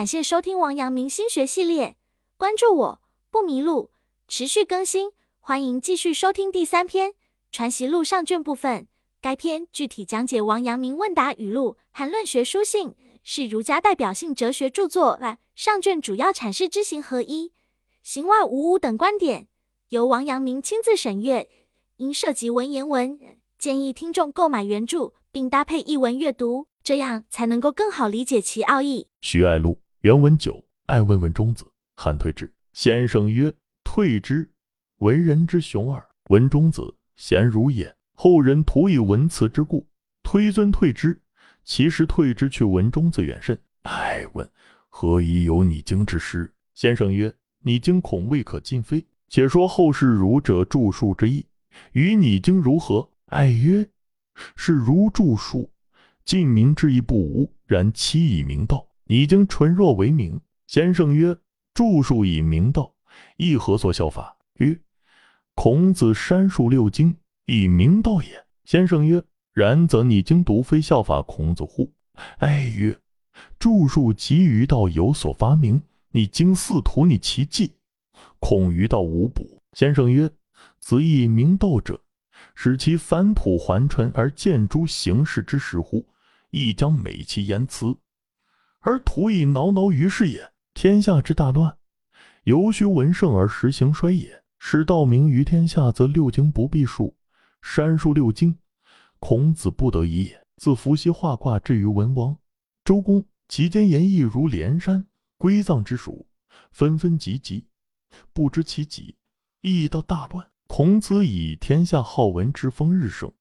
感谢收听王阳明心学系列，关注我不迷路，持续更新，欢迎继续收听第三篇《传习录》上卷部分。该篇具体讲解王阳明问答语录和论学书信，是儒家代表性哲学著作。上卷主要阐释知行合一、行外无物等观点，由王阳明亲自审阅。因涉及文言文，建议听众购买原著，并搭配译文阅读，这样才能够更好理解其奥义。徐爱录原文九，爱问问中子，汉退之。先生曰：“退之，文人之雄耳。文中子，贤儒也。后人徒以文辞之故，推尊退之。其实退之去文中子远甚。爱问何以有拟经之师？先生曰：“拟经恐未可尽非，且说后世儒者著述之意。”与拟经如何？爱曰：是如著述，尽明之意不无。然期以明道，拟经纯若为明。先生曰：著述以明道，亦何所效法？曰：孔子删述六经，以明道也。先生曰：然则你经读非效法孔子乎？爱曰：著述及于道有所发明，你经似图拟其迹，恐于道无补。先生曰。子以明道者，使其返璞还传而见诸形式之实乎？亦将美其言辞，而徒以挠挠于世也。天下之大乱，由虚文盛而实行衰也。使道明于天下，则六经不必数，删述六经，孔子不得已也。自伏羲画卦至于文王、周公，其间言义如连山，归藏之属，纷纷集集，不知其几，亦道大乱。孔子以天下好文之风日盛，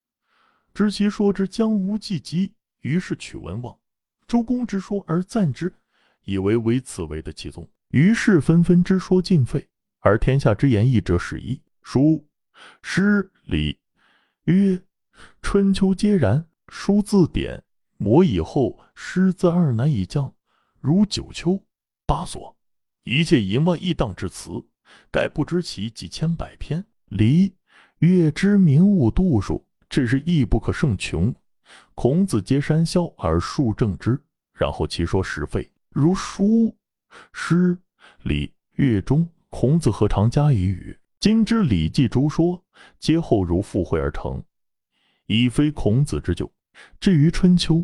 知其说之将无忌及，于是取文王、周公之说而赞之，以为为此为的其宗。于是纷纷之说尽废，而天下之言义者始矣。书、诗、礼、曰、春秋皆然。书字典，谟以后，诗字二难以降，如九丘、八所，一切淫妄异荡之词，盖不知其几千百篇。礼乐之名物度数，只是亦不可胜穷。孔子皆删削而述正之，然后其说实废。如书、诗、礼、乐中，孔子何尝加以语？今之《礼记》诸说，皆后如附会而成，已非孔子之旧。至于《春秋》，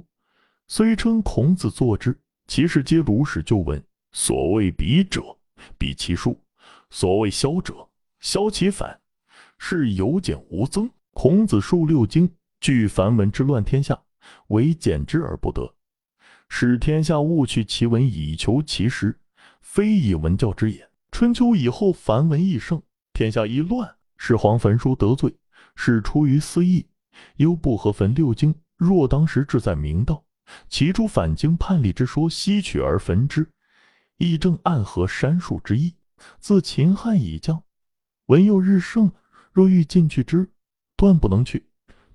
虽称孔子作之，其实皆鲁史旧文。所谓比者，比其数；所谓削者，削其反。是有减无增。孔子述六经，据繁文之乱天下，唯减之而不得，使天下误去其文以求其实，非以文教之也。春秋以后，繁文易盛，天下一乱，始皇焚书得罪，是出于私意，又不合焚六经。若当时志在明道，其诸反经叛逆之说，悉取而焚之，亦正暗合删述之意。自秦汉以降，文又日盛。若欲进去之，断不能去。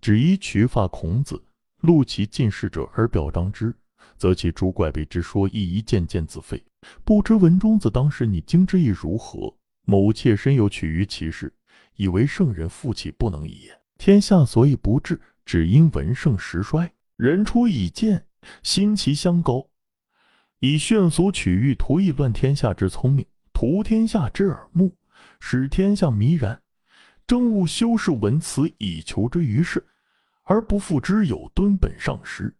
只依取法孔子，录其进士者而表彰之，则其诸怪悖之说亦一渐渐自废。不知文中子当时拟经之意如何？某妾身有取于其事，以为圣人复起不能已也。天下所以不治，只因文盛时衰。人出以见，心其相高，以炫俗取喻，图以乱天下之聪明，图天下之耳目，使天下迷然。政务修饰文辞以求之于世，而不复之有敦本上实、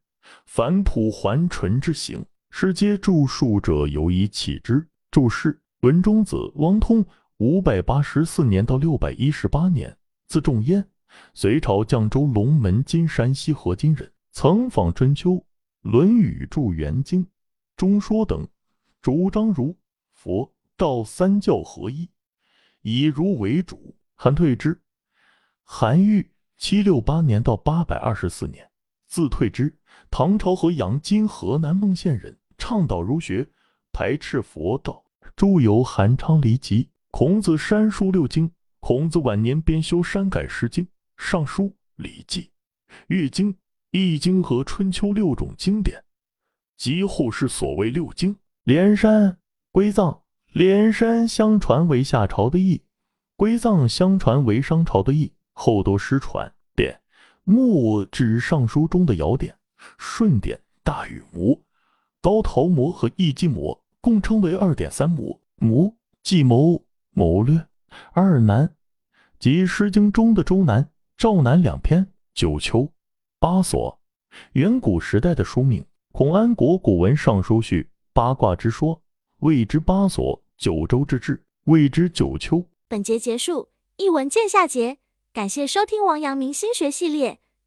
返璞还淳之行。是皆著述者有以启之。注释：文中子，王通，五百八十四年到六百一十八年，字仲淹，隋朝绛州龙门今山西河津人，曾访《春秋》《论语》著《元经》《中说》等，主张儒、佛、道三教合一，以儒为主。韩退之，韩愈，七六八年到八百二十四年，字退之，唐朝和阳（今河南孟县）人，倡导儒学，排斥佛道，著有《韩昌黎集》。孔子删书六经，孔子晚年编修删改《诗经》《尚书》《礼记》《乐经》《易经》和《春秋》六种经典，及后世所谓六经。连山归藏，连山相传为夏朝的义。归藏相传为商朝的义，后多失传。典目指尚书中的尧典、舜典、大禹谟、高陶谟和易基谟，共称为二点三亩。亩计谋、谋略。二南即《诗经》中的周南、赵南两篇。九丘、八所，远古时代的书名。孔安国古文尚书序八卦之说，谓之八所。九州之治，谓之九丘。本节结束，译文见下节。感谢收听王阳明心学系列。